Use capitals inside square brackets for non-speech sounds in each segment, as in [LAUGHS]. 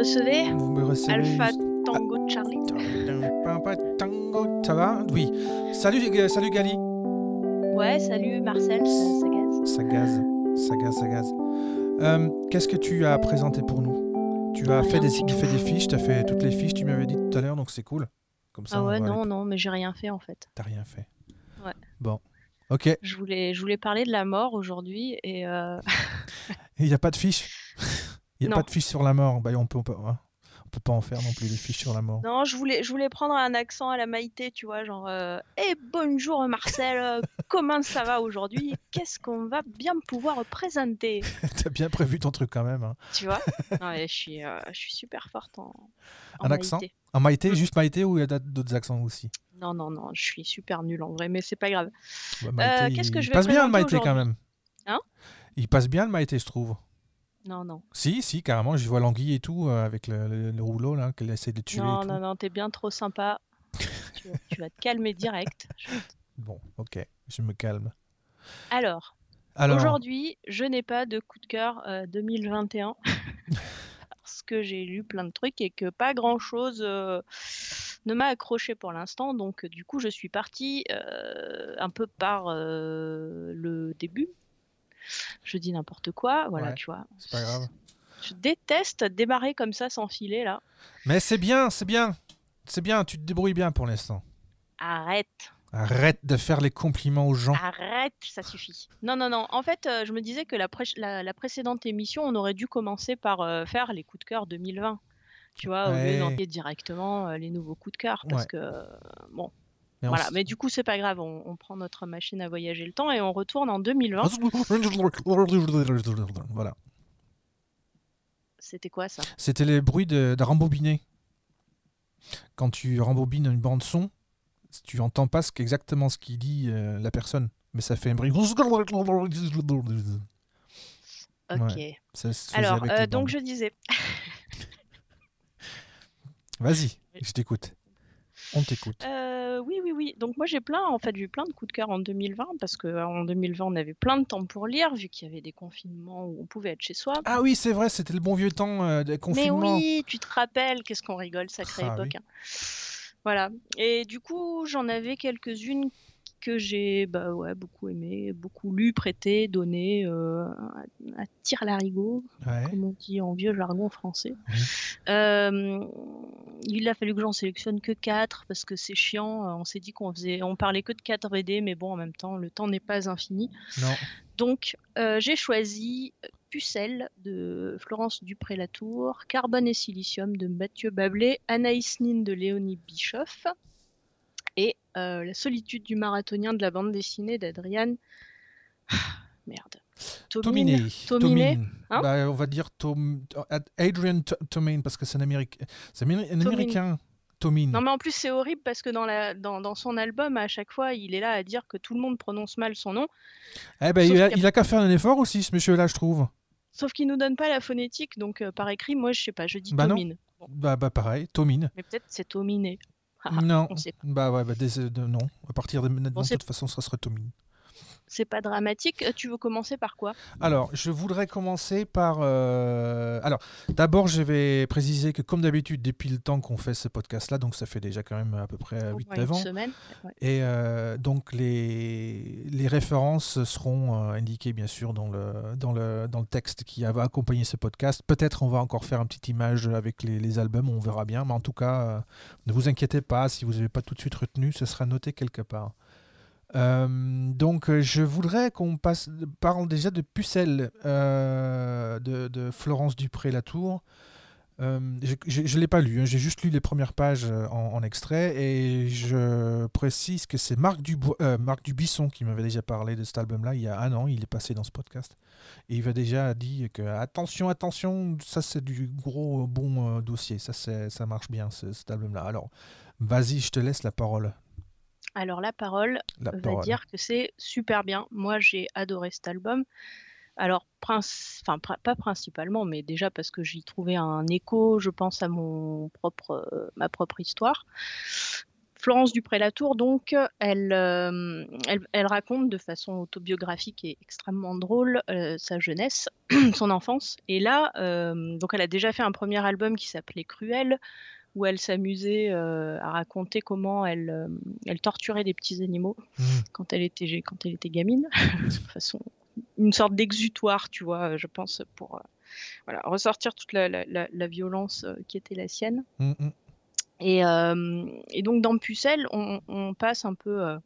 recevez? Vous me recevez. Alpha juste- Tango Charlie. Ça va? Oui. Salut, euh, salut Gali. Ouais, salut Marcel, ça, ça gaze. Ça Euh, Qu'est-ce que tu as présenté pour nous? Tu as fait des, du tu fais tout. des fiches, tu as fait toutes les fiches, tu m'avais dit tout à l'heure, donc c'est cool. Comme ça, Ah ouais, non, aller- non, mais j'ai rien fait en fait. T'as rien fait. Ouais. Bon. Ok. Je voulais, je voulais parler de la mort aujourd'hui et euh, [LAUGHS] Il n'y a pas de fiche [LAUGHS] Il n'y a Non. pas de fiche sur la mort. Bah, on peut, on peut, hein. On peut pas en faire non plus des fiches sur la mort. non, je voulais, je voulais prendre un accent à la Maïté, tu vois, genre Eh bonjour Marcel, euh, [LAUGHS] comment ça va aujourd'hui? Qu'est-ce qu'on va bien pouvoir présenter? [LAUGHS] T'as bien prévu ton truc quand même. hein. Tu vois? [LAUGHS] Non, je suis, euh, je suis super forte en, en Un accent? Maïté. En Maïté, Mm. juste Maïté ou il y a d'autres accents aussi? Non, non, non, je suis super nulle en vrai, mais c'est pas grave. Bah, Maïté, Euh, qu'est-ce il que je vais passe bien le Maïté quand même. Hein? Il passe bien le Maïté, je trouve. Non, non. Si, si, carrément. Je vois l'anguille et tout, euh, avec le, le- le rouleau là, qu'elle essaie de tuer. Non, et tout. non, non, t'es bien trop sympa. [LAUGHS] tu, vas, tu vas te calmer direct. Bon, ok, je me calme. Alors, Alors, aujourd'hui, je n'ai pas de coup de cœur euh, 2021 [LAUGHS] parce que j'ai lu plein de trucs et que pas grand-chose euh, ne m'a accroché pour l'instant. Donc, euh, du coup, je suis partie euh, un peu par euh, le début. Je dis n'importe quoi, voilà, Ouais. tu vois. c'est pas grave. Je déteste démarrer comme ça sans filer là. Mais c'est bien, c'est bien. C'est bien, tu te débrouilles bien pour l'instant. Arrête. Arrête de faire les compliments aux gens. Arrête, ça suffit. Non, non, non. En fait, euh, je me disais que la, pré- la- la précédente émission, on aurait dû commencer par euh, faire les coups de cœur 2020. Tu vois, au lieu d'envoyer directement euh, les nouveaux coups de cœur. Parce Ouais. que, bon, Mais voilà. Mais du coup, c'est pas grave. On, on prend notre machine à voyager le temps et on retourne en 2020. [LAUGHS] Voilà. C'était quoi ça? C'était les bruits de, de rembobiner. Quand tu rembobines une bande son, tu entends pas ce exactement ce qu'il dit euh, la personne, mais ça fait un bruit. Ok. Ça se faisait Alors, euh, donc bandes. je disais. Vas-y, [LAUGHS] je t'écoute. On t'écoute. Euh, oui. Donc moi j'ai plein, en fait, j'ai eu plein de coups de cœur en 2020 parce que euh, en 2020 on avait plein de temps pour lire vu qu'il y avait des confinements où on pouvait être chez soi. Ah oui, c'est vrai, c'était le bon vieux temps euh, des Mais confinements. oui, tu te rappelles, qu'est-ce qu'on rigole, sacrée Ah époque. hein. Voilà. Et du coup, j'en avais quelques-unes que j'ai bah ouais, beaucoup aimé, beaucoup lu, prêté, donné euh, à, tire larigot, Ouais. comme on dit en vieux jargon français. Euh, il a fallu que j'en sélectionne que 4 parce que c'est chiant. On s'est dit qu'on faisait, on parlait que de 4 BD, mais bon, en même temps, le temps n'est pas infini. Non. Donc, euh, j'ai choisi Pucelle de Florence Dupré-Latour, Carbone et Silicium de Mathieu Bablé, Anaïs Nin de Léonie Bischoff et euh, La solitude du marathonien de la bande dessinée d'Adriane. Merde. Tominé. Tominé. Tomine. Hein Bah, on va dire Tom... Adrian Tomine, parce que c'est un, Améric- Tomine. Américain. Tomine. Non mais en plus c'est horrible parce que dans, la, dans, dans son album à chaque fois il est là à dire que tout le monde prononce mal son nom, Eh ben, il a, il qu'à faire un effort aussi, ce monsieur-là, je trouve. sauf qu'il nous donne pas la phonétique donc euh, par écrit moi je sais pas je dis Bah non. Tomine. Bon, Bah, bah pareil, Tomine. mais peut-être c'est Tominé. Non. on sait pas. Bah ouais, bah, dés- de- non. À partir de maintenant, de toute façon, ça serait Tomine. C'est pas dramatique. Euh, Tu veux commencer par quoi? Alors, je voudrais commencer par. euh, Alors, d'abord, je vais préciser que, comme d'habitude, depuis le temps qu'on fait ce podcast-là, donc ça fait déjà quand même à peu près Au moins 8-9 une ans, semaine. Ouais. et euh, donc les, les références seront indiquées, bien sûr, dans le, dans, le, dans le texte qui va accompagner ce podcast. Peut-être on va encore faire une petite image avec les, les albums, on verra bien, mais en tout cas, euh, ne vous inquiétez pas, si vous n'avez pas tout de suite retenu, ce sera noté quelque part. Euh, donc, euh, je voudrais qu'on parle déjà de Pucelle euh, de, Florence Dupré-Latour. Euh, je ne l'ai pas lu, hein, j'ai juste lu les premières pages en, extrait et je précise que c'est Marc, Marc Dubisson qui m'avait déjà parlé de cet album-là il y a un an, il est passé dans ce podcast et il m'a déjà dit que attention, attention, ça c'est du gros bon dossier, ça, ça marche bien ce- cet album-là. Alors, vas-y, je te laisse la parole. Alors la parole La va parole. dire que c'est super bien. Moi j'ai adoré cet album. alors, enfin, pas principalement, mais déjà parce que j'y trouvais un écho, je pense, à mon propre, ma propre histoire. Florence Dupré-Latour, donc, elle, elle, raconte de façon autobiographique et extrêmement drôle sa jeunesse, [CLEARS THROAT] son enfance. Et là, donc, elle a déjà fait un premier album qui s'appelait Cruel, où elle s'amusait à raconter comment elle, elle torturait des petits animaux mmh. quand, elle était, quand elle était gamine, [LAUGHS] de façon une sorte d'exutoire, tu vois, je pense, pour voilà, ressortir toute la, la, violence qui était la sienne. Mmh, mmh. Et, et, donc dans Pucelle, on, on passe un peu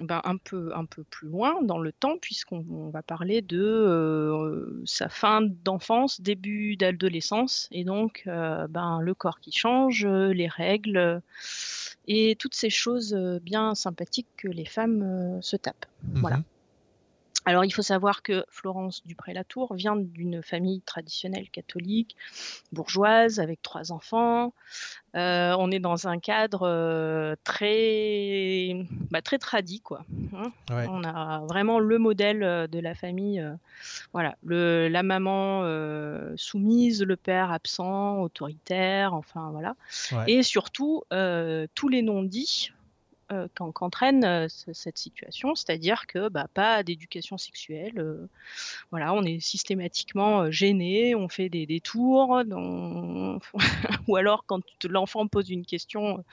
ben, un, peu, un peu plus loin dans le temps, puisqu'on va parler de euh, sa fin d'enfance, début d'adolescence, et donc euh, ben, le corps qui change, les règles, et toutes ces choses bien sympathiques que les femmes se tapent. Voilà. Alors il faut savoir que Florence Dupré-Latour vient d'une famille traditionnelle catholique, bourgeoise, avec trois enfants. Euh, on est dans un cadre euh, très, bah, très tradit, quoi. Hein. On a vraiment le modèle euh, de la famille. voilà, le, la maman soumise, le père absent, autoritaire, enfin voilà. Et surtout, tous les non-dits euh, qu'entraîne euh, cette situation, c'est-à-dire que bah, pas d'éducation sexuelle. Euh, voilà, on est systématiquement gêné, on fait des détours, [LAUGHS] ou alors quand l'enfant pose une question,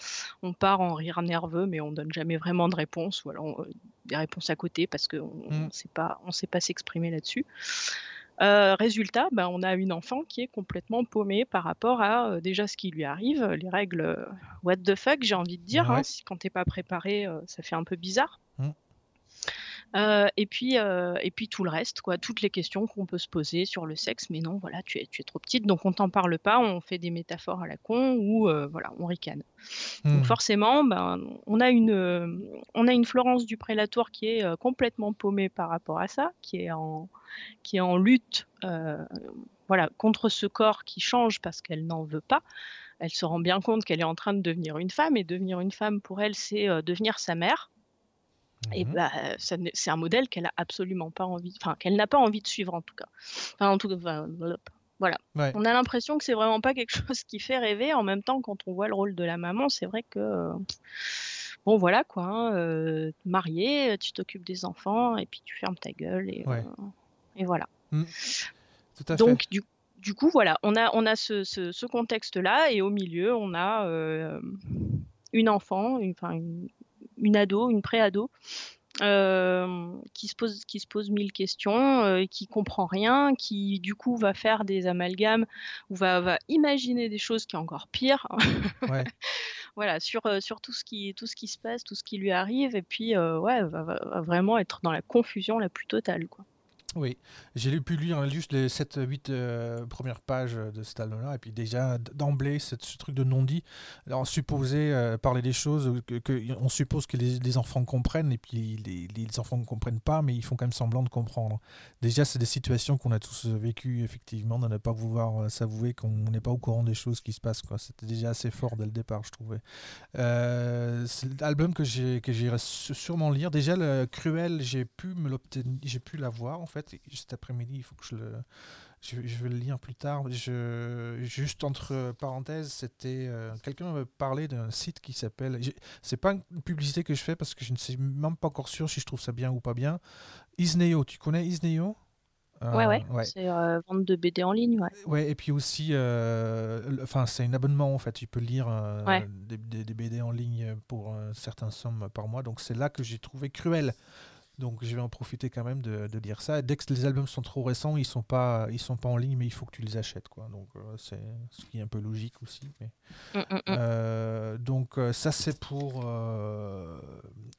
on part en rire nerveux, mais on donne jamais vraiment de réponse, ou alors des réponses à côté parce qu'on ne mmh. sait pas, on sait pas s'exprimer là-dessus. Euh, résultat, ben, on a une enfant qui est complètement paumée par rapport à euh, déjà ce qui lui arrive, les règles euh, what the fuck, j'ai envie de dire. Hein, si, quand t'es pas préparé, ça fait un peu bizarre. Mmh. Euh, et puis euh, et puis tout le reste quoi, toutes les questions qu'on peut se poser sur le sexe, mais non voilà tu es tu es trop petite donc on t'en parle pas, on fait des métaphores à la con ou euh, voilà on ricane. Donc mmh. forcément ben on a une on a une Florence du Prélatour qui est complètement paumée par rapport à ça, qui est en qui est en lutte voilà contre ce corps qui change parce qu'elle n'en veut pas elle se rend bien compte qu'elle est en train de devenir une femme et devenir une femme pour elle c'est devenir sa mère et mmh bah, c'est un modèle qu'elle a absolument pas envie, enfin qu'elle n'a pas envie de suivre en tout cas. Enfin, en tout cas, voilà. On a l'impression que c'est vraiment pas quelque chose qui fait rêver. En même temps, quand on voit le rôle de la maman, c'est vrai que bon, voilà quoi. Hein, euh, mariée, tu t'occupes des enfants et puis tu fermes ta gueule et, euh, et voilà. Mmh. Donc du du coup, voilà, on a, on a ce, ce, contexte-là, et au milieu, on a euh, une enfant, une, enfin, une, une ado, une pré-ado, euh, qui se pose qui se pose mille questions, euh, qui comprend rien, qui du coup va faire des amalgames ou va, va imaginer des choses qui sont encore pires. [LAUGHS] voilà sur euh, sur tout ce qui tout ce qui se passe, tout ce qui lui arrive et puis ouais va, va, vraiment être dans la confusion la plus totale quoi. Oui, j'ai pu lire juste les 7-8 euh, premières pages de cet album-là, et puis déjà d'emblée, ce truc de non-dit, on supposait euh, parler des choses, que, on suppose que les, enfants comprennent, et puis les, enfants ne comprennent pas, mais ils font quand même semblant de comprendre. Déjà, c'est des situations qu'on a tous vécues, effectivement, de ne pas vouloir euh, s'avouer qu'on n'est pas au courant des choses qui se passent. C'était déjà assez fort dès le départ, je trouvais. c'est l'album que j'ai sûrement lire. Déjà, le Cruel, j'ai pu l'avoir, en fait cet après-midi, il faut que je le. Je, vais le lire plus tard. Je, juste entre parenthèses, c'était. Euh, quelqu'un m'avait parlé d'un site qui s'appelle. C'est pas une publicité que je fais parce que je ne sais même pas encore sûr si je trouve ça bien ou pas bien. Isneo, tu connais Isneo? Euh, ouais, ouais, c'est euh, vente de BD en ligne, ouais. Ouais, et puis aussi, enfin, c'est un abonnement en fait. Tu peux lire des, des, des, BD en ligne pour certaines sommes par mois. Donc c'est là que j'ai trouvé Cruel donc je vais en profiter quand même de, de, dire ça. Dès que les albums sont trop récents, ils sont pas, ils sont pas en ligne, mais il faut que tu les achètes, quoi. Donc euh, c'est ce qui est un peu logique aussi. Mais... Mm, mm, mm. Euh, donc euh, ça c'est pour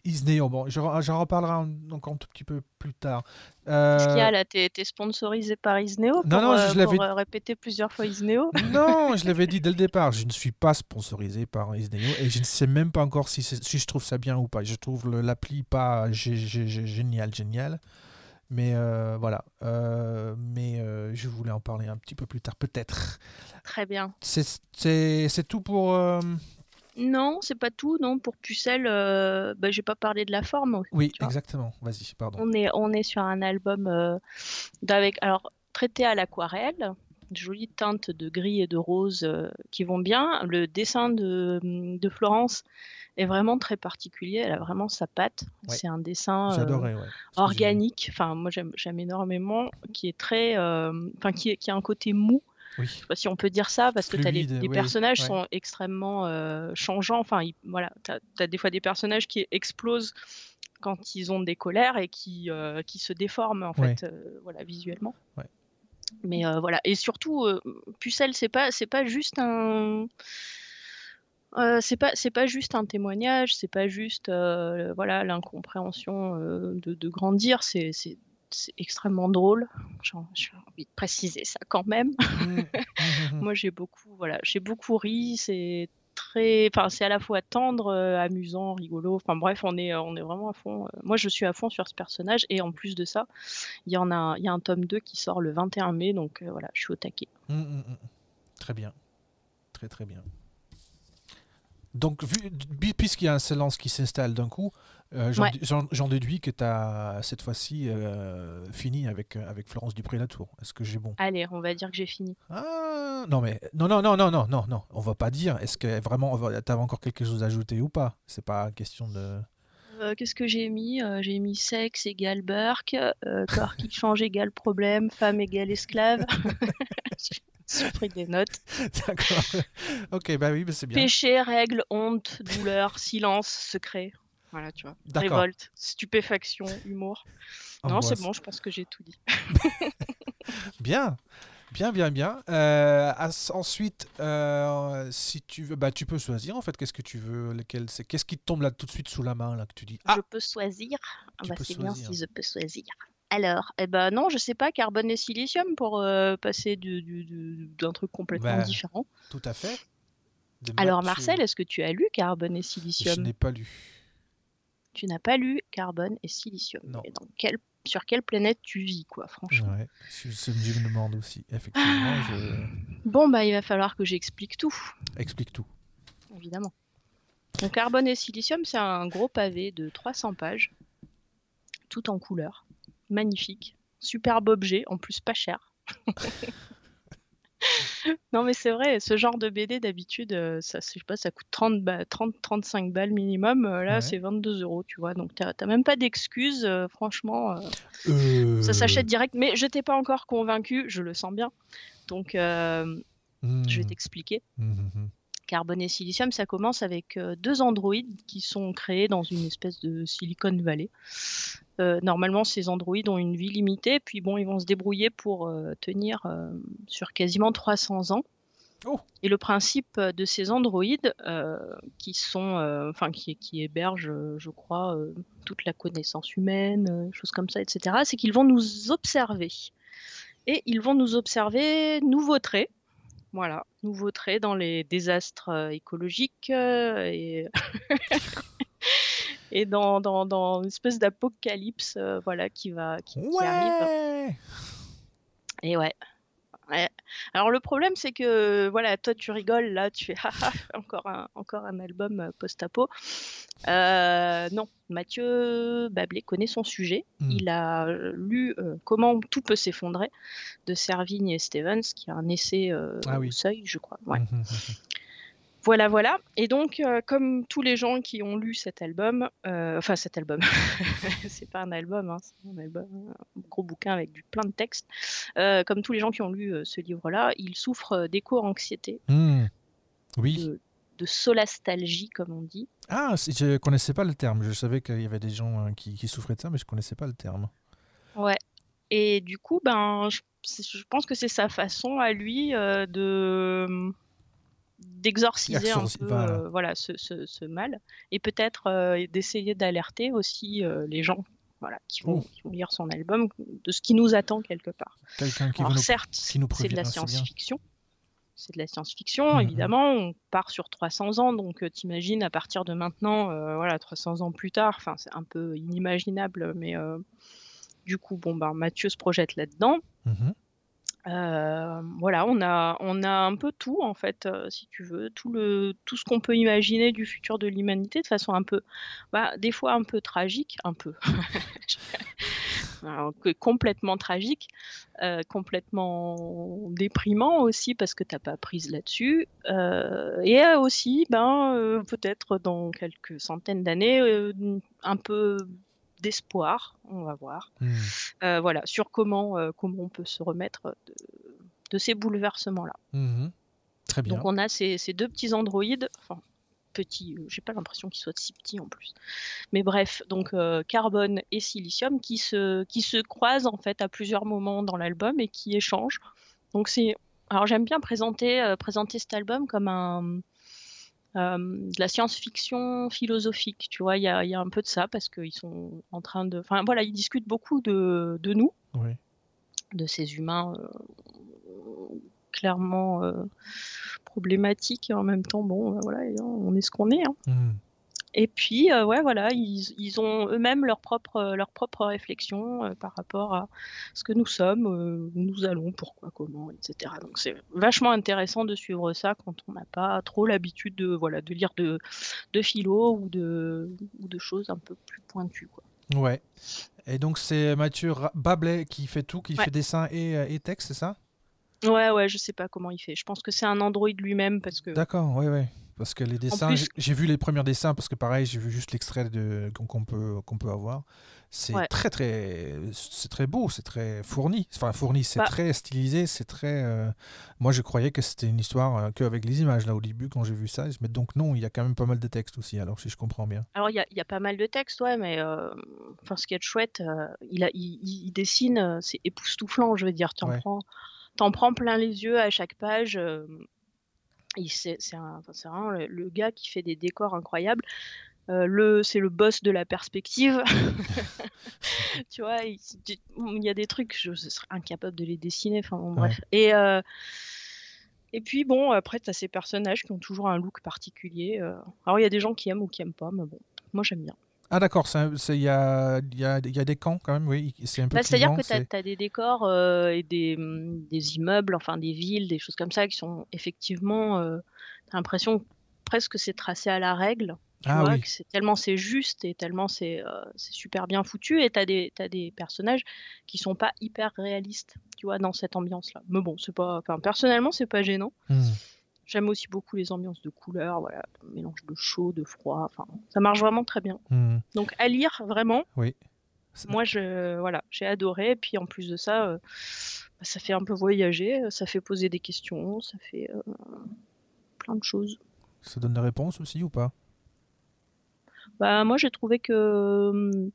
Isneo. Bon, j'en reparlerai encore un tout petit peu plus tard. Qu'est-ce qu'il y a là T'es sponsorisé par Isneo pour, non, non, je l'avais répéter plusieurs fois Isneo [LAUGHS] Non, je [LAUGHS] l'avais dit dès le départ. Je ne suis pas sponsorisé par Isneo et je ne sais même pas encore si, si je trouve ça bien ou pas. Je trouve l'appli pas génial, génial. Mais euh, voilà. Euh, mais euh, je voulais en parler un petit peu plus tard, peut-être. Très bien. C'est tout pour Non, c'est pas tout. Non, pour Pucelle, bah, j'ai pas parlé de la forme. Oui, exactement. Vas-y, pardon. On est, on est sur un album d'avec, alors traité à l'aquarelle, jolies teintes de gris et de rose qui vont bien. Le dessin de, de, Florence est vraiment très particulier. Elle a vraiment sa patte. C'est un dessin organique. Enfin, moi j'aime énormément, qui est très, enfin qui, qui a un côté mou oui. Je sais pas si on peut dire ça parce que les, les personnages sont extrêmement euh, changeants. Enfin, voilà, tu as, des fois des personnages qui explosent quand ils ont des colères et qui, euh, qui se déforment en fait, euh, voilà, visuellement. Mais voilà, et surtout, Pucelle, c'est pas, c'est pas juste un. C'est pas c'est pas juste un témoignage, c'est pas juste voilà l'incompréhension de, de, grandir, c'est extrêmement drôle. J'ai envie de préciser ça quand même. [LAUGHS] Moi, j'ai beaucoup, voilà, j'ai beaucoup ri. C'est très, enfin, c'est à la fois tendre, euh, amusant, rigolo. Enfin bref, on est, euh, on est vraiment à fond. Euh, moi, je suis à fond sur ce personnage et en plus de ça, il y en a, il y a un tome 2 qui sort le 21 mai, donc voilà, je suis au taquet. Très bien, très très bien. Donc, puisqu'il y a un silence qui s'installe d'un coup, euh, j'en déduis que tu as cette fois-ci euh, fini avec, euh, avec Florence Dupré-Latour. Est-ce que j'ai bon? Allez, on va dire que j'ai fini. Ah, non, mais non, non, non, non, non, non, non. On va pas dire. Est-ce que vraiment tu avais encore quelque chose à ajouter ou pas? C'est pas question de. Qu'est-ce que j'ai mis? J'ai mis sexe égale Burke, corps qui change égale problème, femme égale esclave. [LAUGHS] [LAUGHS] [LAUGHS] J'ai pris des notes. [LAUGHS] D'accord. Ok, bah oui, c'est bien. Péché, règle, honte, douleur, [LAUGHS] silence, secret. Voilà, tu vois. Révolte, stupéfaction, humour. Non, c'est bon, je pense que j'ai tout dit. bien. Bien, bien, bien. Euh, ensuite, euh, si tu veux, bah, tu peux choisir en fait. Qu'est-ce que tu veux lequel c'est Qu'est-ce qui te tombe là tout de suite sous la main là que tu dis ah Je peux choisir. Ah, bah, c'est bien si je peux choisir. Alors, eh ben non, je sais pas, carbone et silicium pour euh, passer d'un du, truc complètement ben, différent. Tout à fait. Alors Marcel, est-ce que tu as lu Carbone et silicium? Je n'ai pas lu tu n'as pas lu carbone et silicium. Non. sur quelle planète tu vis, quoi, franchement? Ouais, je, me demande aussi, effectivement. [GASPS] Bon, bah, il va falloir que j'explique tout. Explique tout. Évidemment. Donc, carbone et silicium, c'est un gros pavé de 300 pages, tout en couleur. Magnifique. Superbe objet, en plus pas cher. [LAUGHS] non, mais c'est vrai, ce genre de BD d'habitude, euh, ça, je sais pas, ça coûte 30, 30 35 balles minimum. Euh, là, c'est 22 euros, tu vois. Donc, t'as même pas d'excuses, euh, franchement. Ça s'achète direct. Mais je t'ai pas encore convaincu, je le sens bien. Donc, je vais mmh. t'expliquer. Mmh, mmh, Carbone et silicium, ça commence avec deux androïdes qui sont créés dans une espèce de Silicon Valley. Euh, normalement, ces androïdes ont une vie limitée, puis bon, ils vont se débrouiller pour euh, tenir euh, sur quasiment 300 ans. Oh. Et le principe de ces androïdes, qui sont, enfin, qui, qui, hébergent, je crois, toute la connaissance humaine, choses comme ça, etc., c'est qu'ils vont nous observer. Et ils vont nous observer, nous vautrer, voilà, nous vautrer dans les désastres écologiques et [LAUGHS] et dans, dans, dans, une espèce d'apocalypse euh, voilà, qui, va, qui, arrive. Et ouais. Ouais. Alors le problème c'est que voilà toi tu rigoles là tu fais [LAUGHS] encore un encore un album euh, post-apo euh, non Mathieu Bablé connaît son sujet hmm. il a lu comment tout peut s'effondrer de Servigne et Stevens qui a un essai ah au seuil je crois ouais. Hum, hum, hum, voilà, voilà. Et donc, euh, comme tous les gens qui ont lu cet album, euh, enfin cet album, [LAUGHS] c'est pas un album, hein, c'est un album, un gros bouquin avec du, plein de textes. Euh, comme tous les gens qui ont lu ce livre-là, ils souffrent d'éco-anxiété. Mmh. Oui. De, solastalgie, comme on dit. Ah, je connaissais pas le terme. Je savais qu'il y avait des gens qui, souffraient de ça, mais je connaissais pas le terme. Ouais. Et du coup, ben, je, je pense que c'est sa façon à lui de d'exorciser un peu euh, voilà. ce, mal et peut-être euh, d'essayer d'alerter aussi euh, les gens voilà, qui vont, lire son album de ce qui nous attend quelque part. Quelqu'un qui Alors, certes, c'est de la science-fiction. C'est de la science-fiction, évidemment. On part sur 300 ans, donc t'imagines à partir de maintenant, voilà, 300 ans plus tard. Enfin, c'est un peu inimaginable, mais du coup, bon, ben, Mathieu se projette là-dedans. Mm-hmm. Euh, voilà, on a, on a un peu tout en fait, euh, si tu veux, tout le, tout ce qu'on peut imaginer du futur de l'humanité de façon un peu, bah, des fois un peu tragique, un peu, [LAUGHS] complètement tragique, euh, complètement déprimant aussi parce que t'as pas prise là-dessus, et aussi, ben, peut-être dans quelques centaines d'années, un peu d'espoir, on va voir. Hmm. Euh, voilà, sur comment, euh, comment on peut se remettre de, ces bouleversements-là. Très bien. Donc on a ces, deux petits androïdes, enfin petits, euh, j'ai pas l'impression qu'ils soient si petits en plus. Mais bref, donc carbone et silicium qui se, qui se croisent en fait à plusieurs moments dans l'album et qui échangent. Donc c'est, alors j'aime bien présenter, présenter cet album comme un, euh, de la science-fiction philosophique. Tu vois, il y a, y a, un peu de ça parce qu'ils sont en train de. Enfin, voilà, ils discutent beaucoup de, de nous, de ces humains euh, clairement euh, problématiques et en même temps, bon, voilà, on est ce qu'on est. Hein. Mmh. Et puis, euh, ouais, voilà, ils, ils ont eux-mêmes leur propre, leur propre réflexion euh, par rapport à ce que nous sommes, euh, où nous allons, pourquoi, comment, etc. Donc, c'est vachement intéressant de suivre ça quand on n'a pas trop l'habitude de, voilà, de lire de, de philo ou de, ou de choses un peu plus pointues. Quoi. Ouais. Et donc, c'est Mathieu Bablet qui fait tout, qui fait dessin et, et texte, c'est ça? Ouais, ouais, je sais pas comment il fait. Je pense que c'est un Android lui-même parce que. D'accord, ouais, ouais. Parce que les dessins, j'ai vu les premiers dessins, parce que pareil, j'ai vu juste l'extrait qu'on peut, qu'on peut avoir. C'est très, très, c'est très beau, c'est très fourni. Enfin, fourni, c'est bah très stylisé, c'est très. Euh, moi, je croyais que c'était une histoire euh, qu'avec les images, là, au début, quand j'ai vu ça. Mais donc, non, il y a quand même pas mal de textes aussi, alors, si je comprends bien. Alors, il y a, y a, pas mal de textes, ouais, mais euh, enfin, ce qui est chouette, il, a, il, il, dessine, c'est époustouflant, je veux dire. Tu en, prends, en prends plein les yeux à chaque page c'est vraiment le, gars qui fait des décors incroyables. Euh, le, c'est le boss de la perspective. [LAUGHS] tu vois, il, y a des trucs, je, serais incapable de les dessiner. Enfin, bref. Et, euh, et puis, bon, après, tu as ces personnages qui ont toujours un look particulier. Euh. Alors, il y a des gens qui aiment ou qui aiment pas, mais bon, moi, j'aime bien. Ah d'accord, il y a, y, a, y a, des camps quand même, oui. C'est un peu bah, C'est-à-dire que tu as, des décors euh, et des, mm, des, immeubles, enfin des villes, des choses comme ça qui sont effectivement... Euh, tu as l'impression presque c'est tracé à la règle. Tu ah, vois, oui. que tellement c'est juste et tellement c'est euh, super bien foutu et tu as, des, as des personnages qui sont pas hyper réalistes, tu vois, dans cette ambiance-là. Mais bon, c'est pas... Personnellement, c'est pas gênant. Mmh. J'aime aussi beaucoup les ambiances de couleurs, voilà, mélange de chaud, de froid. Enfin, ça marche vraiment très bien. Hmm. Donc à lire vraiment. Oui. Moi, je voilà, j'ai adoré. Et puis en plus de ça, euh, bah, ça fait un peu voyager, ça fait poser des questions, ça fait euh, plein de choses. Ça donne des réponses aussi ou pas? Bah moi, j'ai trouvé que hum,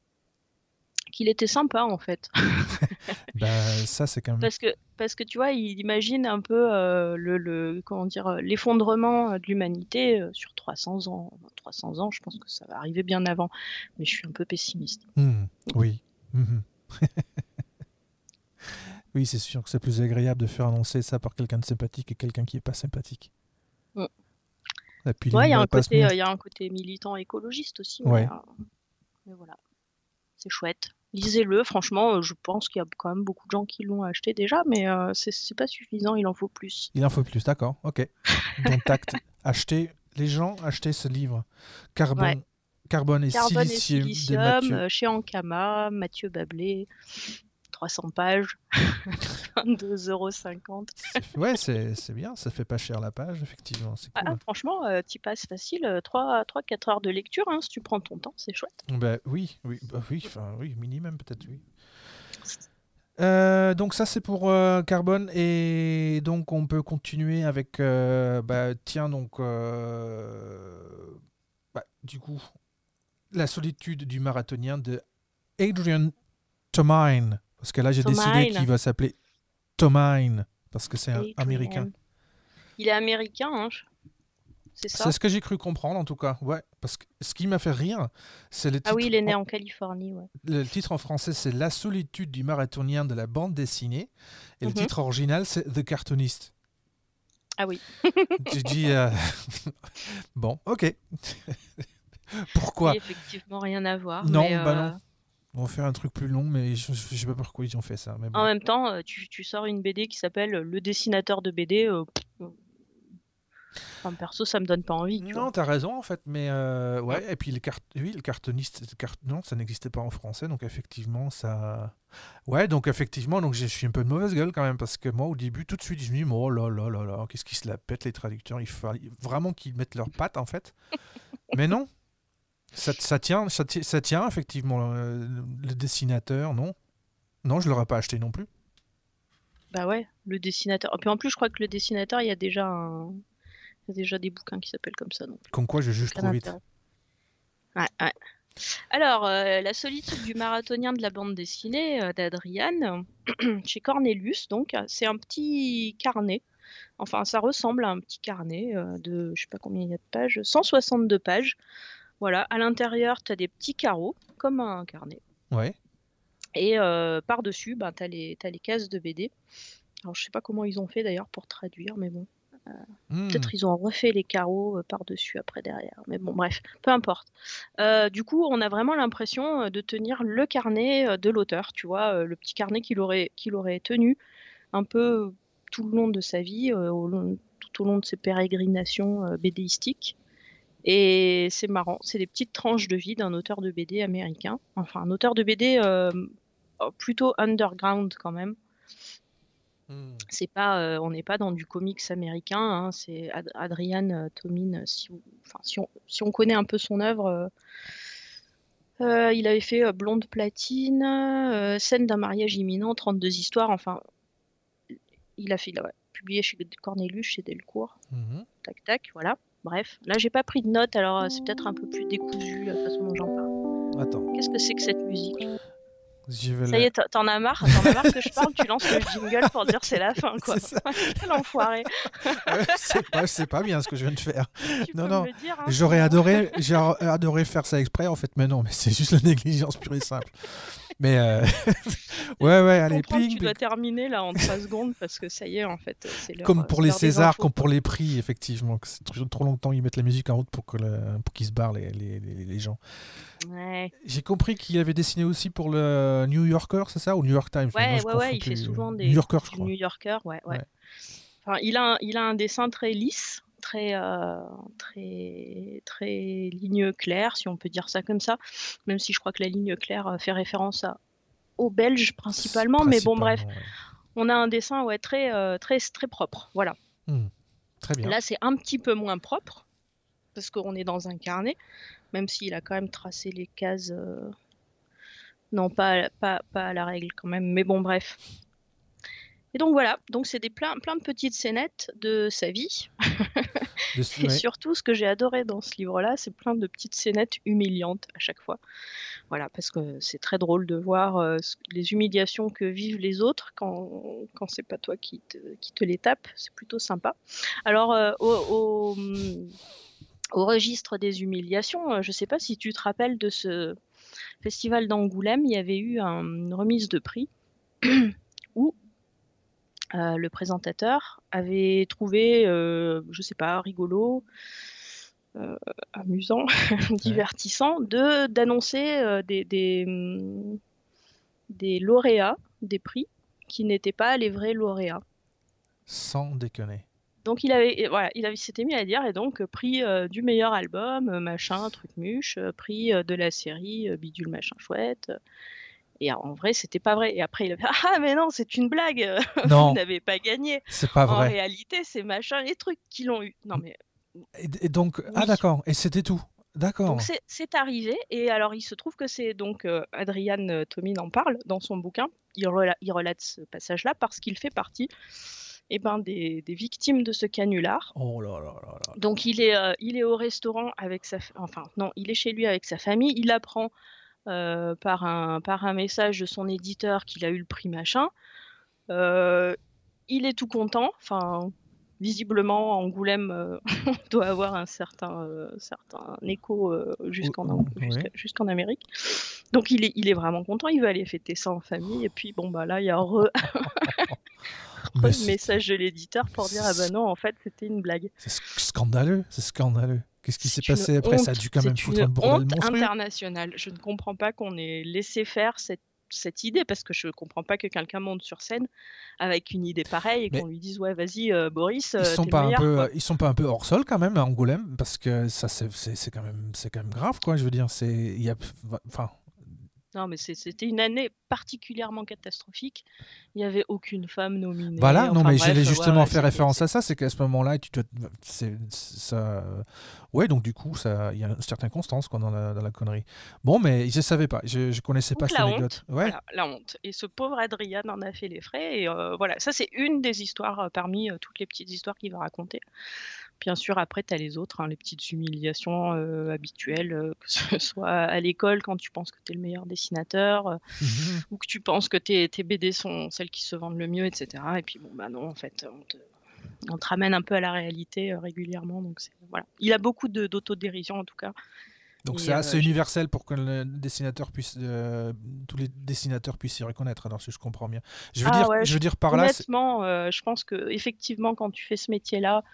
qu'il était sympa en fait. [LAUGHS] bah, ça c'est quand même. Parce que parce que tu vois, il imagine un peu euh, le, comment dire euh, l'effondrement euh, de l'humanité sur 300 ans. 300 ans, je pense que ça va arriver bien avant, mais je suis un peu pessimiste. Mmh, oui. Mmh [LAUGHS] oui, c'est sûr que c'est plus agréable de faire annoncer ça par quelqu'un de sympathique que quelqu'un qui est pas sympathique. Mmh. il y, a un côté, y a un côté militant écologiste aussi. mais voilà, c'est chouette lisez-le. Franchement, euh, je pense qu'il y a quand même beaucoup de gens qui l'ont acheté déjà, mais euh, c'est pas suffisant. Il en faut plus. Il en faut plus, d'accord. Ok. [LAUGHS] Donc, tact. achetez, les gens, achetez ce livre. Carbone, Carbone et Carbone silicium, et silicium euh, chez Ankama, Mathieu Bablé. 300 pages, [LAUGHS] 22,50 euros. Ouais, c'est bien, ça fait pas cher la page, effectivement. Ah, franchement, euh, tu passes facile 3-4 euh, heures de lecture, hein, si tu prends ton temps, c'est chouette. Bah, oui, oui, bah, oui, oui, minimum peut-être, oui. [LAUGHS] Euh, donc ça c'est pour Carbone et donc on peut continuer avec bah, tiens donc bah, du coup la solitude du marathonien de Adrian Tomine parce que là, j'ai décidé qu'il va s'appeler Tomine, parce que c'est un américain. Il est américain, hein C'est ça? C'est ce que j'ai cru comprendre, en tout cas. Ouais, parce que ce qui m'a fait rire, c'est le titre. Ah oui, il est né en, Californie, ouais. Le titre en français, c'est La solitude du marathonien de la bande dessinée. Et le mhm. titre original, c'est The Cartoonist. Ah oui. J'ai dit. Euh, [LAUGHS] [LAUGHS] bon, ok. [LAUGHS] Pourquoi? Effectivement, rien à voir. Non, bah non. On va faire un truc plus long, mais je, je sais pas pourquoi ils ont fait ça. Mais bon. En même temps, euh, tu, tu sors une BD qui s'appelle Le dessinateur de BD. euh, euh, enfin, perso, ça me donne pas envie. Tu. Non, t'as raison en fait, mais euh, ouais. Et puis le cart... oui, le cartoniste, le cart- non, ça n'existait pas en français, donc effectivement ça. Ouais, donc effectivement, donc je suis un peu de mauvaise gueule quand même parce que moi au début, tout de suite, je me dis oh là là là là, qu'est-ce qu'ils se la pètent les traducteurs, il faut vraiment qu'ils mettent leurs pattes en fait. [LAUGHS] mais non, ça, ça tient, ça, ti- ça tient effectivement euh, le dessinateur, non, non, je l'aurais pas acheté non plus. Bah ouais, le dessinateur. Et puis en plus, je crois que le dessinateur, il y a déjà un... il y a déjà des bouquins qui s'appellent comme ça. Donc, Comme quoi, je juge trop vite. Ouais, ouais. Alors, euh, la solitude du marathonien de la bande dessinée euh, d'Adriane, [CLEARS THROAT] chez Cornelius, donc, c'est un petit carnet. Enfin, ça ressemble à un petit carnet euh, de, je sais pas combien il y a de pages, 162 pages. Voilà, à l'intérieur, tu as des petits carreaux, comme un carnet. Ouais. Et euh, par-dessus, ben, tu as, les t'as les cases de BD. Alors, je sais pas comment ils ont fait d'ailleurs pour traduire, mais bon. Hmm. Peut-être ils ont refait les carreaux euh, par-dessus, après, derrière. Mais bon, bref, peu importe. Euh, du coup, on a vraiment l'impression euh, de tenir le carnet euh, de l'auteur, tu vois, euh, le petit carnet qu'il aurait, qu'il aurait tenu un peu tout le long de sa vie, euh, au long- tout au long de ses pérégrinations euh, BDistiques. Et c'est marrant, c'est des petites tranches de vie d'un auteur de BD américain. Enfin, un auteur de BD euh, plutôt underground quand même. Hmm. C'est pas, euh, on n'est pas dans du comics américain. hein, c'est Ad- Adrian euh, Tomin. Si, vous- enfin, si, on, si on connaît un peu son œuvre, euh, il avait fait Blonde Platine, Scène d'un mariage imminent, 32 histoires. Enfin, il a fait, ouais, publié chez Cornelius, chez Delcourt. Mhm. Tac tac, voilà. Bref, là j'ai pas pris de notes, alors euh, c'est peut-être un peu plus décousu la façon dont j'en parle. Attends, Qu'est-ce que c'est que cette musique? Vais Ça y est, t'en- as marre, t'en as marre que je parle, tu lances le jingle pour dire c'est la fin, quoi. [LAUGHS] [LAUGHS] Quel enfoiré. [LAUGHS] C'est pas, pas bien ce que je viens de faire. Tu Non, non, hein, J'aurais adoré, j'ai adoré faire ça exprès en fait, mais non, mais c'est juste la négligence pure et simple. Mais euh, ouais, ouais, allez, pling, tu dois terminer là en 3 secondes parce que ça y est, en fait, c'est. Comme pour les Césars, comme pour les prix, effectivement. C'est trop, trop longtemps, ils mettent la musique en route pour qu'ils se barrent les, les, les- les gens. Ouais, J'ai compris qu'il avait dessiné aussi pour le New Yorker, c'est ça Ou New York Times? Ouais, ouais, ouais, il fait souvent des New Yorker, je crois. New Yorker, ouais, ouais. Ouais. Enfin, il a, un, il a un dessin très lisse, très, euh, très, très ligne claire, si on peut dire ça comme ça. Même si je crois que la ligne claire euh, fait référence à, aux Belges principalement, mais bon, bref, on a un dessin ouais, très, euh, très, très propre. Voilà. Hmm, Très bien. Là, c'est un petit peu moins propre, parce qu'on est dans un carnet, même s'il a quand même tracé les cases. euh, Non, pas, à- pas, pas à la règle quand même, mais bon, bref. Et donc voilà, donc c'est des plein, plein de petites scénettes de sa vie. [LAUGHS] De- Et ouais. surtout, ce que j'ai adoré dans ce livre-là, c'est plein de petites scénettes humiliantes à chaque fois. Voilà, parce que c'est très drôle de voir euh, les humiliations que vivent les autres quand, quand c'est pas toi qui te, qui te les tape. C'est plutôt sympa. Alors, euh, au, au, hum, au registre des humiliations, euh, je sais pas si tu te rappelles de ce festival d'Angoulême, il y avait eu un- une remise de prix [CLEARS THROAT] où euh, le présentateur avait trouvé, euh, je sais pas, rigolo, euh, amusant, [LAUGHS] divertissant, de d'annoncer euh, des, des, hum, des lauréats des prix qui n'étaient pas les vrais lauréats. Sans déconner. Donc il avait, voilà, il avait s'était mis à dire et donc prix euh, du meilleur album, euh, machin, truc muche, euh, prix euh, de la série, euh, bidule machin chouette. Et en vrai, c'était pas vrai. Et après, il a fait [LAUGHS] Ah, mais non, c'est une blague, [LAUGHS] Non, vous n'avez pas gagné. c'est pas En vrai. réalité, c'est machin, les trucs qui l'ont eu. Non, mais Et, et donc, ah d'accord, et c'était tout. D'accord. Donc c'est- arrivé, et alors il se trouve que c'est donc euh, Adrian Tomin en parle dans son bouquin. Il, rela- il relate ce passage-là parce qu'il fait partie eh ben, des, des victimes de ce canular. Oh là là là là. Donc il est, euh, il est au restaurant avec sa, enfin non, il est chez lui avec sa famille. Il apprend euh, par un par un message de son éditeur qu'il a eu le prix machin. Euh, il est tout content. Enfin, visiblement Angoulême [LAUGHS] doit avoir un certain certain écho jusqu'en Amérique. Donc il est il est vraiment content. Il veut aller fêter ça en famille. Et puis bon bah là il y a re, [LAUGHS] Mais c'est- message de l'éditeur pour dire ah bah non en fait c'était une blague. C'est sc- scandaleux, c'est scandaleux. Qu'est-ce qui s'est passé après? Ça a dû quand même foutre un bordel honte internationale. Je ne comprends pas qu'on ait laissé faire cette cette idée parce que je comprends pas que quelqu'un monte sur scène avec une idée pareille et qu'on lui dise ouais vas-y euh, Boris ils sont pas un peu ils sont pas un peu hors sol quand même à Angoulême parce que ça c'est quand même c'est quand même grave quoi je veux dire c'est il y a enfin non, mais c'était une année particulièrement catastrophique. Il n'y avait aucune femme nominée. Voilà, non, mais j'allais justement faire référence à ça, c'est qu'à ce moment-là, tu te, ça, ouais, donc du coup, ça, il y a une certaine constance quoi, dans, la, dans la connerie. Bon, mais je ne savais pas, je, ne connaissais pas cette anecdote. ouais. la honte. Et ce pauvre Adrian en a fait les frais. Et euh, voilà, ça c'est une des histoires euh, parmi euh, toutes les petites histoires qu'il va raconter. Bien sûr, après, tu as les autres, hein, les petites humiliations euh, habituelles, euh, que ce [LAUGHS] soit à l'école quand tu penses que tu es le meilleur dessinateur, euh, mhm. ou que tu penses que tes, tes, BD sont celles qui se vendent le mieux, etc. Et puis, bon, bah non, en fait, on te, on te ramène un peu à la réalité régulièrement. Donc, voilà. Il a beaucoup d'autodérision, en tout cas. Donc c'est assez universel pour que le dessinateur puisse, tous les dessinateurs puissent s'y reconnaître. Alors si je comprends bien, je veux ah dire, je veux dire par là. Honnêtement, je pense que effectivement, quand tu fais ce métier-là,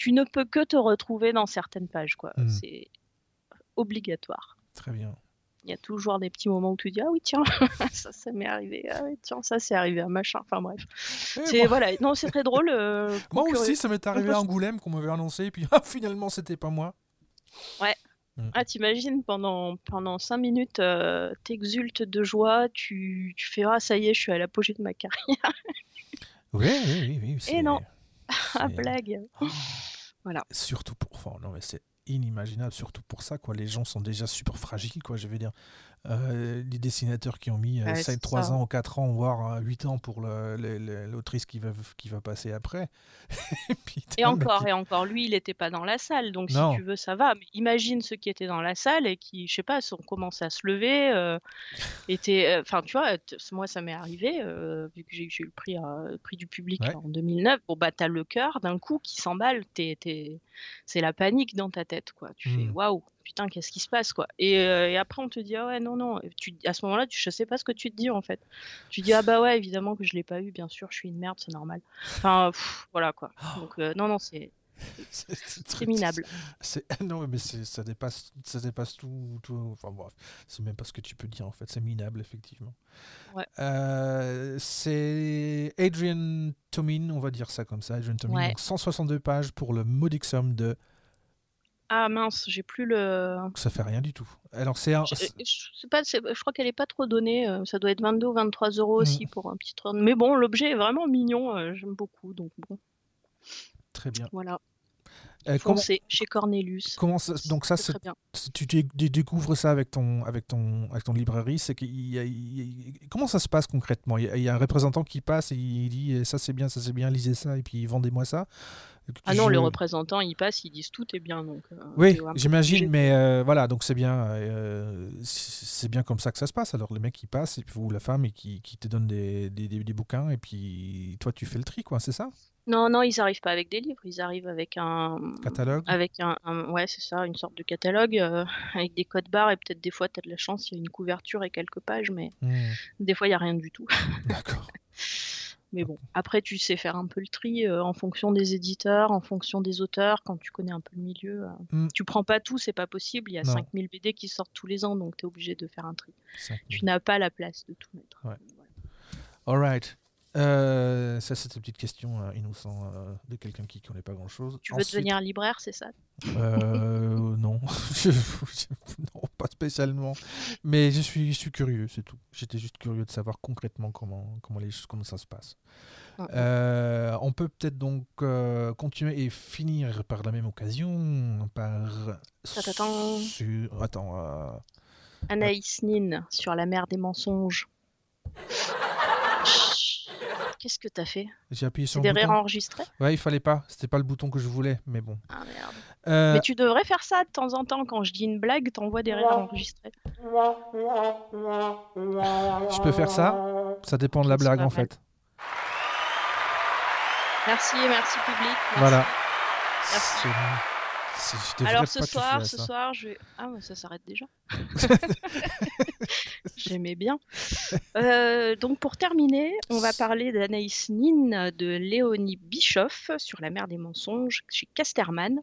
tu ne peux que te retrouver dans certaines pages. quoi. Hmm. C'est obligatoire. Très bien. Il y a toujours des petits moments où tu dis ah oui tiens [LAUGHS] ça ça m'est arrivé ah oui tiens ça c'est arrivé à machin enfin bref eh, c'est voilà non c'est très drôle euh, [LAUGHS] moi aussi ça m'est arrivé à Angoulême qu'on m'avait annoncé et puis ah, finalement c'était pas moi ouais hmm. ah t'imagines pendant pendant cinq minutes euh, t'exultes de joie tu, tu fais ah ça y est je suis à l'apogée de ma carrière oui oui oui, et non [LAUGHS] ah blague oh. Voilà. Surtout pour. Enfin, non, mais c'est inimaginable, surtout pour ça. Quoi. Les gens sont déjà super fragiles, quoi, je veux dire. Euh, les dessinateurs qui ont mis 3 euh, ans ou 4 ans, voire 8 ans pour l'autrice qui va, qui va passer après. [LAUGHS] et encore, et encore, lui, il n'était pas dans la salle, donc si tu veux, ça va. Mais imagine ceux qui étaient dans la salle et qui, je sais pas, ont commencé à se lever. Euh, enfin, tu vois, moi, ça m'est arrivé, vu que j'ai eu le prix, prix du public en 2009. Bon, bah, t'as le cœur d'un coup qui s'emballe, c'est la panique dans ta tête, quoi. Tu fais mmh. waouh putain, qu'est-ce qui se passe, quoi. Euh, et, après, on te dit, ah ouais, non, non. Tu, à ce moment-là, tu, je sais pas ce que tu te dis, en fait. Tu dis, ah bah ouais, évidemment que je l'ai pas eu, bien sûr, je suis une merde, c'est normal. Enfin, voilà, quoi. Donc, euh, non, non, c'est. [LAUGHS] C'est minable. Non, mais ça dépasse, ça dépasse tout, tout. Enfin bref, c'est même pas ce que tu peux dire en fait. C'est minable, effectivement. Ouais. Euh, c'est Adrian Tomin, on va dire ça comme ça. Adrian Tomin, donc 162 pages pour le modique somme de ah mince, j'ai plus le. Ça fait rien du tout. Alors c'est Je, pas, je crois qu'elle est pas trop donnée. Euh, ça doit être 22 ou 23 euros aussi mm. pour un petit. Mais bon, l'objet est vraiment mignon. Euh, j'aime beaucoup, donc bon. Très bien. Voilà. Euh, chez Cornelius. Comment donc ça, c'est, tu, découvres ça avec ton, avec ton, avec ton librairie, c'est comment ça se passe concrètement? Il y, a, un représentant qui passe et il dit ça c'est bien, ça c'est bien, lisez ça et puis vendez-moi ça. Ah non, le représentant, il passe, ils disent tout est bien. Donc, euh, oui, j'imagine, mais euh, voilà, donc c'est bien, euh, c'est bien comme ça que ça se passe. Alors le mec, il passe, et puis, ou la femme, et qui, qui te donne des, des, des, bouquins, et puis toi, tu fais le tri, quoi, c'est ça? Non, non, ils n'arrivent pas avec des livres, ils arrivent avec un catalogue. Avec un, ouais, c'est ça, une sorte de catalogue [LAUGHS] avec des codes barres, et peut-être des fois, tu as de la chance, il y a une couverture et quelques pages, mais hmm. des fois, il n'y a rien du tout. [LAUGHS] D'accord. Mais bon, après, tu sais faire un peu le tri euh, en fonction des éditeurs, en fonction des auteurs, quand tu connais un peu le milieu. Euh. Mm. Tu prends pas tout, c'est pas possible. Il y a 5000 BD qui sortent tous les ans, donc tu es obligé de faire un tri. Tu n'as pas la place de tout mettre. Ouais. All right. Euh, ça, c'était une petite question euh, innocente euh, de quelqu'un qui ne connaît pas grand-chose. Tu veux devenir un libraire, c'est ça? Non. [LAUGHS] [LAUGHS] non, pas spécialement. Mais je suis, je suis curieux, c'est tout. J'étais juste curieux de savoir concrètement comment, comment, les, comment ça se passe. on peut peut-être donc continuer et finir par la même occasion par... Attends. Sur... Attends. Anaïs Nin sur la mer des mensonges. [LAUGHS] Qu'est-ce que t'as fait? J'ai appuyé sur le bouton. enregistrés Ouais, il fallait pas. C'était pas le bouton que je voulais, mais bon. Ah merde. Euh, mais tu devrais faire ça de temps en temps. Quand je dis une blague, t'envoies des rires enregistrés. Je peux faire ça? Ça dépend de la blague, en fait. Merci, merci public. Voilà. Merci. Alors ce soir, ce soir, je vais... Ah, mais ça s'arrête déjà. [LAUGHS] J'aimais bien. Euh, donc pour terminer, on va parler d'Anaïs Nin de Léonie Bischoff sur la mer des mensonges chez Casterman,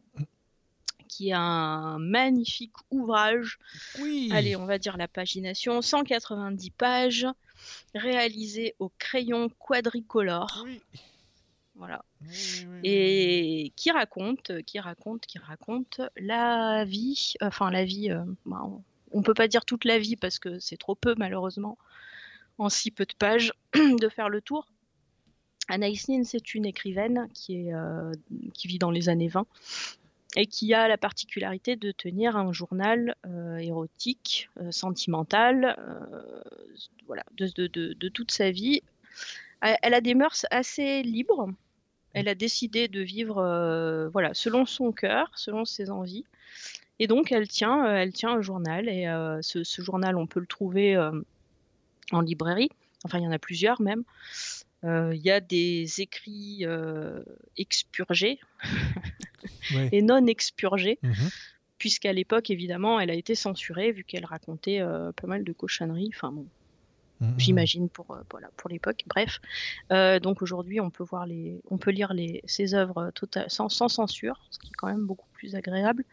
qui est un magnifique ouvrage. Oui. Allez, on va dire la pagination, 190 pages, réalisé au crayon quadricolore. Oui. Voilà. Oui, oui, oui, oui. Qui raconte, qui raconte, qui raconte la vie, enfin la vie, euh, bah, on, on peut pas dire toute la vie parce que c'est trop peu malheureusement en si peu de pages [CLEARS THROAT] de faire le tour. Anaïs Nin, c'est une écrivaine qui, euh, vit dans les années 20 et qui a la particularité de tenir un journal euh, érotique, sentimental, voilà, de, toute sa vie. Elle a des mœurs assez libres. Elle a décidé de vivre euh, voilà, selon son cœur, selon ses envies. Et donc, elle tient, euh, elle tient un journal. Et euh, ce, ce journal, on peut le trouver en librairie. Enfin, il y en a plusieurs même. Il y a des écrits expurgés [LAUGHS] et non expurgés, Mhm. puisqu'à l'époque, évidemment, elle a été censurée vu qu'elle racontait pas mal de cochonneries. Enfin, bon, Mhm. j'imagine pour euh, voilà pour l'époque. Bref, Euh, donc aujourd'hui on peut voir les, on peut lire les ses œuvres tota- sans, sans censure, ce qui est quand même beaucoup plus agréable.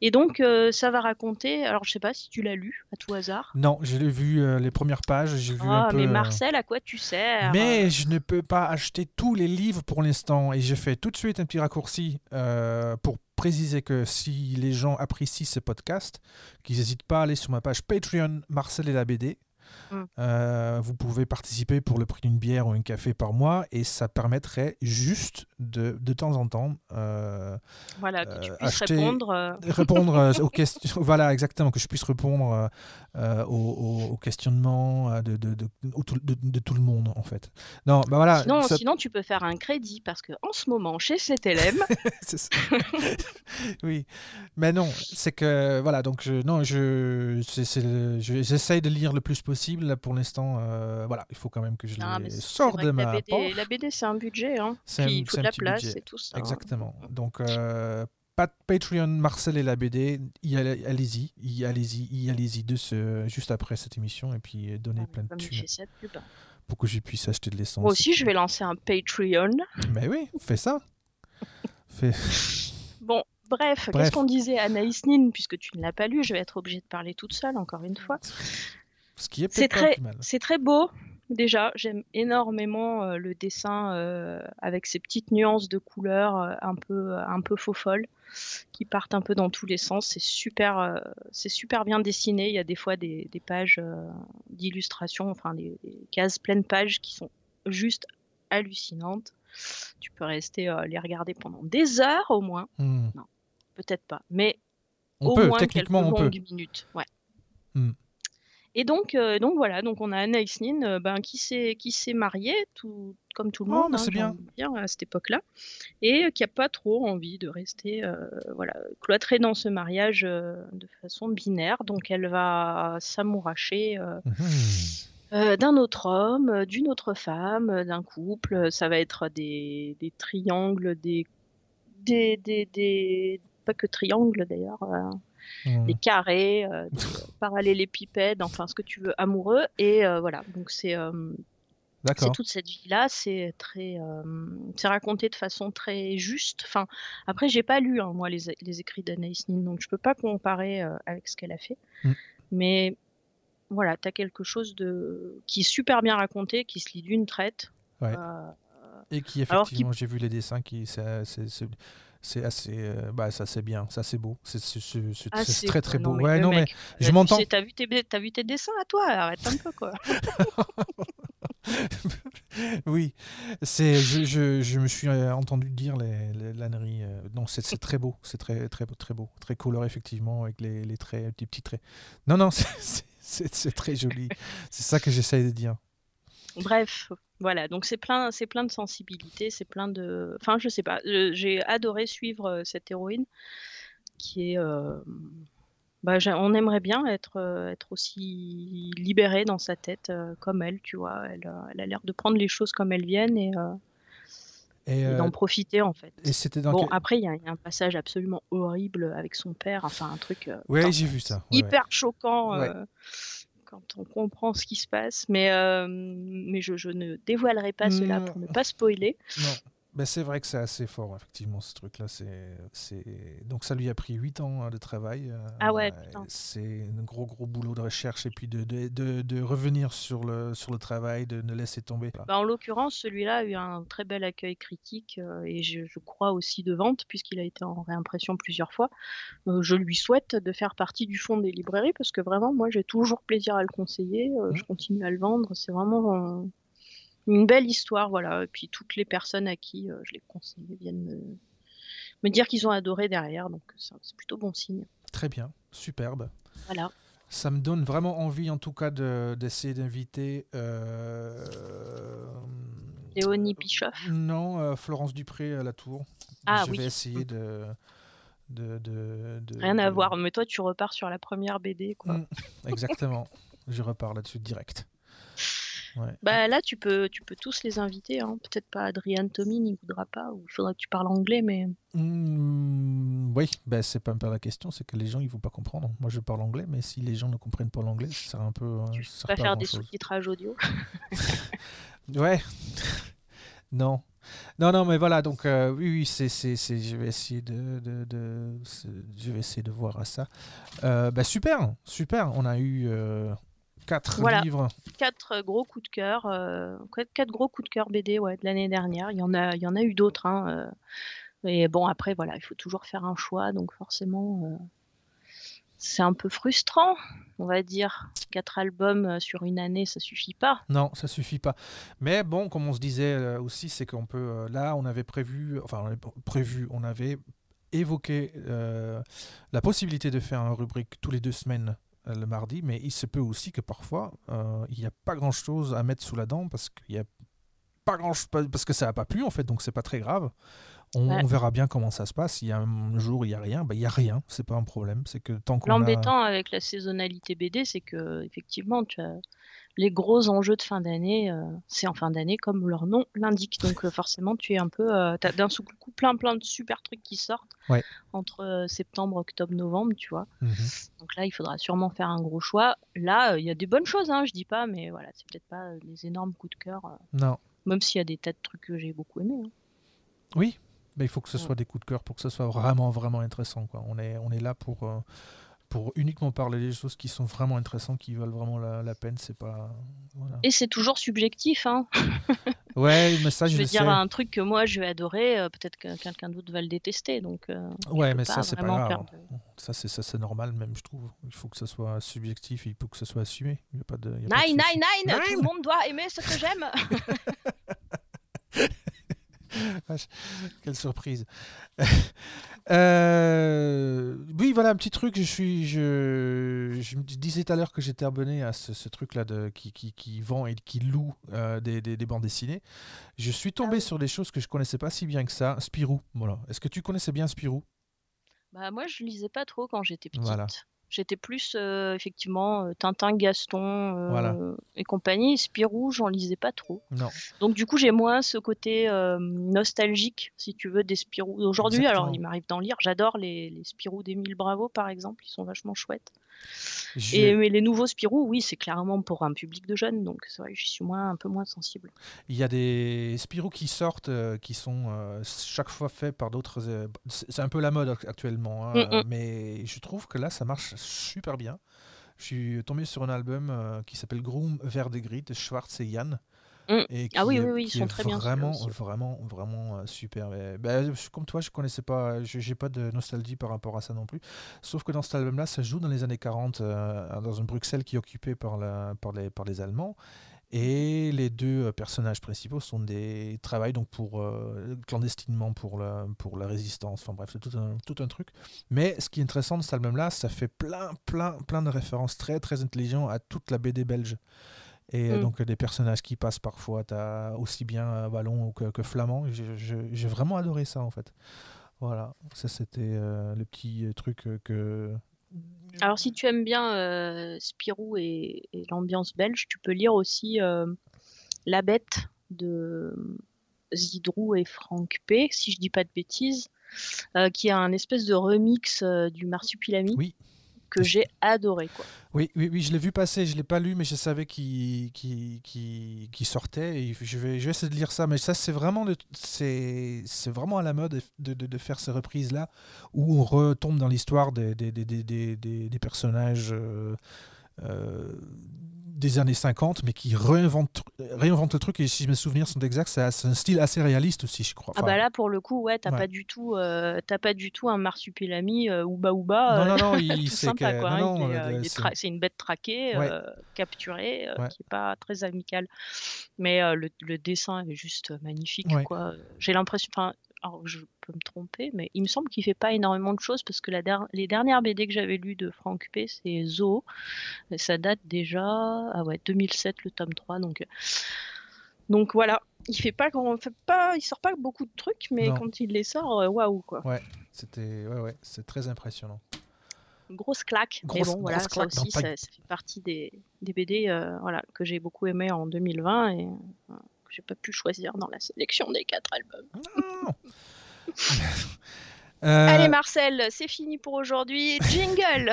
Et donc euh, ça va raconter. Alors je sais pas si tu l'as lu à tout hasard. Non, j'ai vu euh, les premières pages, j'ai vu Ah un peu. mais Marcel, à quoi tu sers Mais je ne peux pas acheter tous les livres pour l'instant et je fais tout de suite un petit raccourci pour préciser que si les gens apprécient ce podcast, qu'ils n'hésitent pas à aller sur ma page Patreon Marcel et la BD. Mm. Euh, vous pouvez participer pour le prix d'une bière ou un café par mois et ça permettrait juste de, de temps en temps euh, Voilà que tu euh, puisses acheter- répondre. répondre aux [LAUGHS] questions. Voilà, exactement, que je puisse répondre aux, questionnements de, de, tout- de- de tout le monde, en fait. Non, bah voilà. Sinon, ça- sinon, tu peux faire un crédit parce que en ce moment, chez CTLM, [LAUGHS] [LAUGHS] oui, mais non, c'est que voilà, donc je, non, je, le- je- j'essaye de lire le plus possible. Là, pour l'instant, euh, voilà, il faut quand même que je Ah, les sorte de que la ma BD, la BD, c'est un budget, hein. C'est il faut de la place budget. et tout ça. hein. Exactement. Donc, euh, pas de Patreon Marcel et la BD, allez-y, y allez-y, y allez-y de ce, juste après cette émission et puis donnez Ah, plein de thunes pour que je puisse acheter de l'essence. Moi aussi, je vais lancer un Patreon. Mais oui, fais ça. Fais... [LAUGHS] Bon, bref, Bref. qu'est-ce qu'on disait Anaïs Nin, puisque tu ne l'as pas lu, je vais être obligée de parler toute seule, encore une fois. Ce qui est C'est très, c'est très beau, déjà. J'aime énormément euh, le dessin euh, avec ces petites nuances de couleurs euh, un peu, un peu faux folles qui partent un peu dans tous les sens. C'est super, c'est super bien dessiné. Il y a des fois des, des pages d'illustration, enfin des, des cases pleines pages qui sont juste hallucinantes. Tu peux rester les regarder pendant des heures au moins. Hmm. Peut-être pas, mais On au peut, moins techniquement, quelques on peut. longues minutes. Ouais. Hmm. Et donc, euh, donc voilà, donc on a Anaïs Nin euh, ben, qui s'est qui s'est mariée, tout comme tout le Oh, monde, mais hein, bien. dire, à cette époque-là, et qui a pas trop envie de rester euh, voilà cloîtrée dans ce mariage de façon binaire. Donc elle va s'amouracher Mhm. d'un autre homme, d'une autre femme, d'un couple. Ça va être des, des triangles, des, des, des, des- pas que triangles d'ailleurs, Hmm. des carrés, euh, des [LAUGHS] parallélépipèdes, enfin ce que tu veux, amoureux. Et euh, voilà, donc c'est euh, toute cette vie-là, c'est très, euh, c'est raconté de façon très juste. Enfin, après, j'ai pas lu hein, moi les, les écrits d'Anaïs Nin, donc je peux pas comparer avec ce qu'elle a fait. Mm. Mais voilà, tu as quelque chose de qui est super bien raconté, qui se lit d'une traite. Ouais. Et qui, effectivement, j'ai vu les dessins, qui c'est c'est- assez, euh, bah, ça c'est bien, ça c'est beau, c'est ah, très très non, beau. mais Ouais, non mais je m'entends. T'as vu, tes, t'as vu tes dessins à toi? Arrête un peu quoi. [LAUGHS] oui, c'est, je, je, je me suis euh, entendu dire les, les l'ânerie, euh, non, c'est, très beau, c'est très très beau, très beau, très coloré effectivement avec les, les traits, les petits traits. Non non, [LAUGHS] c'est- c'est très joli. C'est ça que j'essaye de dire. Bref, voilà, donc c'est plein, c'est plein de sensibilité, c'est plein de. Enfin, je sais pas, j'ai adoré suivre euh, cette héroïne qui est. euh, Bah, on aimerait bien être, euh, être aussi libéré dans sa tête euh, comme elle, tu vois. Elle, elle a l'air de prendre les choses comme elles viennent et, Et, et d'en profiter en fait. et c'était dans Bon, quel- après, il y, a il y a un passage absolument horrible avec son père, enfin un truc Ouais, j'ai vu ça. ouais, ouais. hyper choquant Ouais. Quand on comprend ce qui se passe. Mais, euh, mais je, je ne dévoilerai pas cela pour ne pas spoiler. Non. Ben, c'est vrai que c'est assez fort, effectivement, ce truc-là. C'est. Donc ça lui a pris 8 ans hein, de travail. Euh, ah ouais. C'est un gros, gros boulot de recherche et puis de, de, de, de revenir sur le, sur le travail, de ne laisser tomber. Bah, en l'occurrence, celui-là a eu un très bel accueil critique euh, et je, je, crois aussi de vente, puisqu'il a été en réimpression plusieurs fois. Euh, je lui souhaite de faire partie du fond des librairies parce que vraiment, moi, j'ai toujours plaisir à le conseiller. Mmh. Je continue à le vendre. C'est vraiment une belle histoire, voilà. Et puis toutes les personnes à qui euh, je l'ai conseillé viennent me, me dire qu'ils ont adoré derrière, donc c'est plutôt bon signe. Très bien, superbe. Voilà. Ça me donne vraiment envie, en tout cas, d'essayer d'inviter. Euh... Léonie Pichoff Non, euh, Florence Dupré à la Tour. Ah je oui. vais essayer de. De, de, de, Rien à voir, mais toi tu repars sur la première BD. Quoi. Mmh, exactement, je repars là-dessus direct. Bah là, tu peux, tu peux tous les inviter. Hein. Peut-être pas Adrian Tommy, n'y voudra pas. Ou il faudra que tu parles anglais, mais. Mmh, oui, bah, c'est pas un peu la question, c'est que les gens ils vont pas comprendre. Moi, je parle anglais, mais si les gens ne comprennent pas l'anglais, ça un peu. Tu vas faire des sous-titrages audio? [LAUGHS] ouais. [LAUGHS] non. Non, non, mais voilà, donc euh, oui, oui, c'est, c'est, c'est, je vais essayer de, de, de je vais essayer de voir à ça. Euh, bah, super, super. On a eu, euh, Quatre voilà. livres. Quatre gros coups de cœur. Euh, quatre gros coups de cœur BD ouais, de l'année dernière. Il y en a, il y en a eu d'autres. Hein, euh, et bon, après, voilà, il faut toujours faire un choix. Donc forcément, euh, c'est un peu frustrant, on va dire. Quatre albums sur une année, ça suffit pas. Non, ça suffit pas. Mais bon, comme on se disait aussi, c'est qu'on peut. là, on avait prévu. Enfin, on avait prévu, on avait évoqué la possibilité de faire une rubrique tous les deux semaines euh, le mardi, mais il se peut aussi que parfois euh, il n'y a pas grand chose à mettre sous la dent parce qu'il y a pas grand parce que ça n'a pas plu en fait, donc c'est pas très grave. On, verra bien comment ça se passe. Il y a un jour il y a rien, bah, il y a rien, c'est pas un problème. C'est que tant qu'on a... L'embêtant avec la saisonnalité BD, c'est que effectivement, tu as les gros enjeux de fin d'année, euh, c'est en fin d'année comme leur nom l'indique. Donc euh, forcément, tu es un peu, euh, t'as d'un seul coup plein plein de super trucs qui sortent Ouais. entre euh, septembre, octobre, novembre, tu vois. Mhm. Donc là, il faudra sûrement faire un gros choix. Là, il y a des bonnes choses, hein, je dis pas, mais voilà, c'est peut-être pas des énormes coups de cœur. Non, même s'il y a des tas de trucs que j'ai beaucoup aimés. hein. oui, mais il faut que ce soit des coups de cœur pour que ce soit vraiment vraiment intéressant. Quoi. On est on est là pour euh, pour uniquement parler des choses qui sont vraiment intéressantes, qui valent vraiment la, la peine. C'est pas voilà. Et c'est toujours subjectif, hein. [LAUGHS] Ouais, mais ça [LAUGHS] je, je dire sais. un truc que moi je vais adorer, euh, peut-être que quelqu'un d'autre va le détester, donc. euh, Ouais, mais ça c'est pas grave. Ça c'est ça c'est normal même je trouve. Il faut que ce soit subjectif, il faut que ce soit assumé. Il y a pas de. il y a pas de Nine, nine, nine, Tout le monde doit aimer ce que j'aime [LAUGHS] [LAUGHS] Quelle surprise. [LAUGHS] Euh, oui, voilà un petit truc. Je suis, je, je me disais tout à l'heure que j'étais abonné à ce, ce truc-là de qui, qui, qui vend et qui loue euh, des, des, des bandes dessinées. Je suis tombé oui. sur des choses que je connaissais pas si bien que ça. Spirou, voilà. Est-ce que tu connaissais bien Spirou? Bah moi je lisais pas trop quand j'étais petite. Voilà. J'étais plus euh, effectivement euh, Tintin, Gaston euh, Voilà. et compagnie. Spirou, j'en lisais pas trop. Non. Donc du coup j'ai moins ce côté euh, nostalgique, si tu veux, des Spirou. Aujourd'hui, alors il m'arrive d'en lire. J'adore les, les Spirou d'Émile Bravo par exemple, ils sont vachement chouettes. Je- Et mais les nouveaux Spirou, oui, c'est clairement pour un public de jeunes, donc c'est vrai que j'y suis moins, un peu moins sensible. Il y a des Spirou qui sortent, euh, qui sont euh, chaque fois faits par d'autres. euh, c'est un peu la mode ac- actuellement, hein, Mm, mm. mais je trouve que là, ça marche super bien. Je suis tombé sur un album qui s'appelle Groom gris de Schwartz et Yann. Mm. Et Ah oui, qui est- oui, oui, ils qui sont est très bien, Vraiment, aussi. vraiment, vraiment euh, super. Mais, je- comme toi, je connaissais pas, j'ai pas de nostalgie par rapport à ça non plus. Sauf que dans cet album-là, ça joue dans les années 40, euh, dans une Bruxelles qui est occupée par, la, par, les, par les Allemands. Et les deux euh, personnages principaux sont des travaillent donc pour euh, clandestinement pour la pour la résistance. Enfin bref, c'est tout un tout un truc. Mais ce qui est intéressant de cet album-là, ça fait plein plein plein de références très très intelligentes à toute la BD belge. Et euh, Mm. donc euh, des personnages qui passent parfois, t'as aussi bien euh, Wallon que, que Flamand. J'ai vraiment adoré ça en fait. Voilà, ça c'était euh, le petit truc euh, que. Alors si tu aimes bien euh, Spirou et, et l'ambiance belge, tu peux lire aussi euh, La Bête de Zidrou et Franck P, si je dis pas de bêtises, euh, qui a un espèce de remix euh, du Marsupilami. Oui. Que j'ai adoré. Quoi. Oui, oui, oui, je l'ai vu passer, je ne l'ai pas lu, mais je savais qu'il qui qui sortait. Et je, vais, je vais essayer de lire ça, mais ça, c'est vraiment, c'est vraiment à la mode de, de, de faire ces reprises-là, où on retombe dans l'histoire des, des, des, des, des, personnages. Euh, des années 50, mais qui réinvente, réinvente le truc. Et si mes souvenirs sont exacts, c'est un style assez réaliste aussi, je crois. ah bah là, pour le coup, ouais, t'as pas du tout, euh, pas du tout un marsupilami euh, ouba ouba. non, non, [LAUGHS] non, il, c'est c'est une bête traquée, euh, capturée, qui est pas très amicale. Mais le, le, dessin est juste magnifique, quoi. J'ai l'impression, enfin, alors je peux me tromper, mais il me semble qu'il fait pas énormément de choses parce que la les dernières BD que j'avais lues de Franck P, c'est Zo. ça date déjà, ah ouais, 2007 le tome 3, donc. Euh, donc voilà, il fait pas grand, fait pas, il sort pas beaucoup de trucs, mais quand il les sort, euh, waouh quoi. Ouais, c'était, ouais, ouais, c'est très impressionnant. grosse claque, mais bon voilà, ça aussi, ça, fait partie des, des BD, euh, voilà, que j'ai beaucoup aimé en 2020 et j'ai pas pu choisir dans la sélection des quatre albums. [LAUGHS] Euh, Allez Marcel, c'est fini pour aujourd'hui. Jingle [LAUGHS]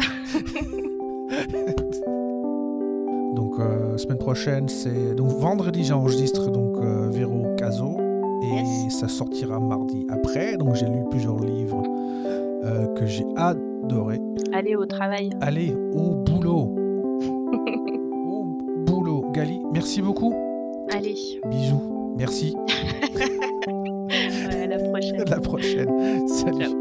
Donc euh, semaine prochaine, c'est donc vendredi j'enregistre donc euh, Véro Caso et ça sortira mardi après. Donc j'ai lu plusieurs livres que j'ai adoré. Allez au travail. Allez au boulot. [LAUGHS] au boulot. Gali, merci beaucoup. Allez. Bisous. Merci. [LAUGHS] à la prochaine. À la prochaine. Salut.